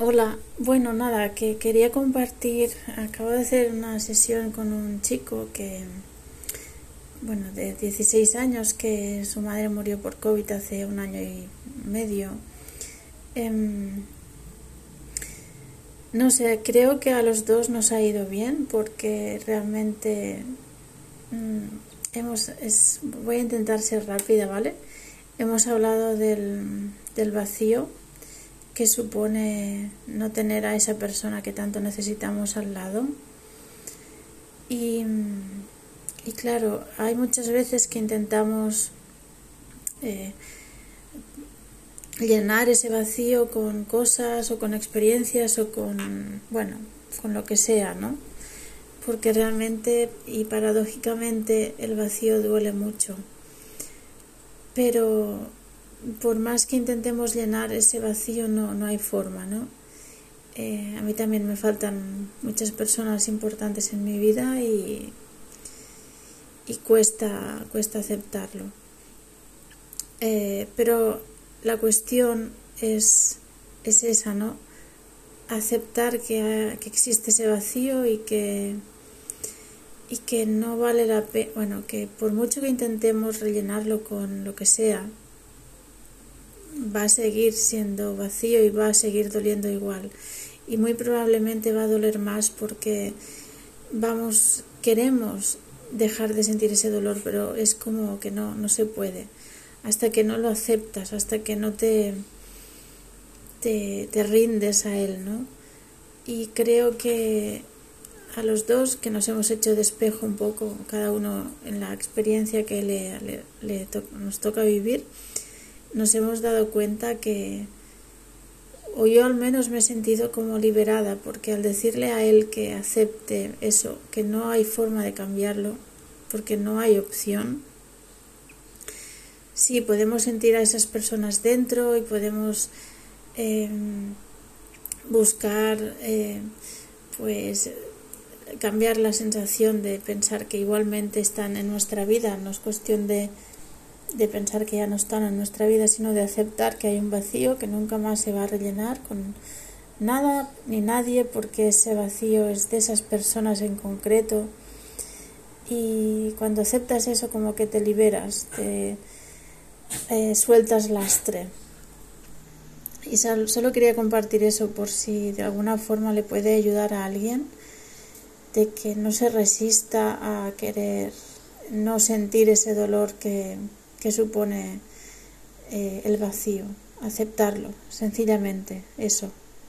Hola, bueno, nada, que quería compartir, acabo de hacer una sesión con un chico que, bueno, de 16 años, que su madre murió por COVID hace un año y medio. Em, no sé, creo que a los dos nos ha ido bien porque realmente mm, hemos, es, voy a intentar ser rápida, ¿vale? Hemos hablado del, del vacío que supone no tener a esa persona que tanto necesitamos al lado. Y, claro, hay muchas veces que intentamos eh, llenar ese vacío con cosas o con experiencias o con, bueno, con lo que sea, ¿no? Porque realmente y paradójicamente el vacío duele mucho. Pero por más que intentemos llenar ese vacío, no, no hay forma, ¿no? Eh, a mí también me faltan muchas personas importantes en mi vida y, y cuesta, cuesta aceptarlo. Eh, pero la cuestión es, es esa, ¿no? Aceptar que, que existe ese vacío y que, y que no vale la pena, bueno, que por mucho que intentemos rellenarlo con lo que sea, va a seguir siendo vacío y va a seguir doliendo igual. Y muy probablemente va a doler más porque vamos, queremos dejar de sentir ese dolor, pero es como que no, no se puede. Hasta que no lo aceptas, hasta que no te, te, te rindes a él, ¿no? Y creo que a los dos que nos hemos hecho de un poco, cada uno en la experiencia que le, le, nos toca vivir, nos hemos dado cuenta que, o yo al menos me he sentido como liberada, porque al decirle a él que acepte eso, que no hay forma de cambiarlo, porque no hay opción, sí podemos sentir a esas personas dentro y podemos em, buscar, eh, pues, cambiar la sensación de pensar que igualmente están en nuestra vida, no es cuestión de de pensar que ya no están en nuestra vida, sino de aceptar que hay un vacío que nunca más se va a rellenar con nada ni nadie, porque ese vacío es de esas personas en concreto. Y cuando aceptas eso, como que te liberas, te eh, sueltas lastre. Y solo quería compartir eso por si de alguna forma le puede ayudar a alguien, de que no se resista a querer no sentir ese dolor que, que supone eh, el vacío, aceptarlo, sencillamente, eso.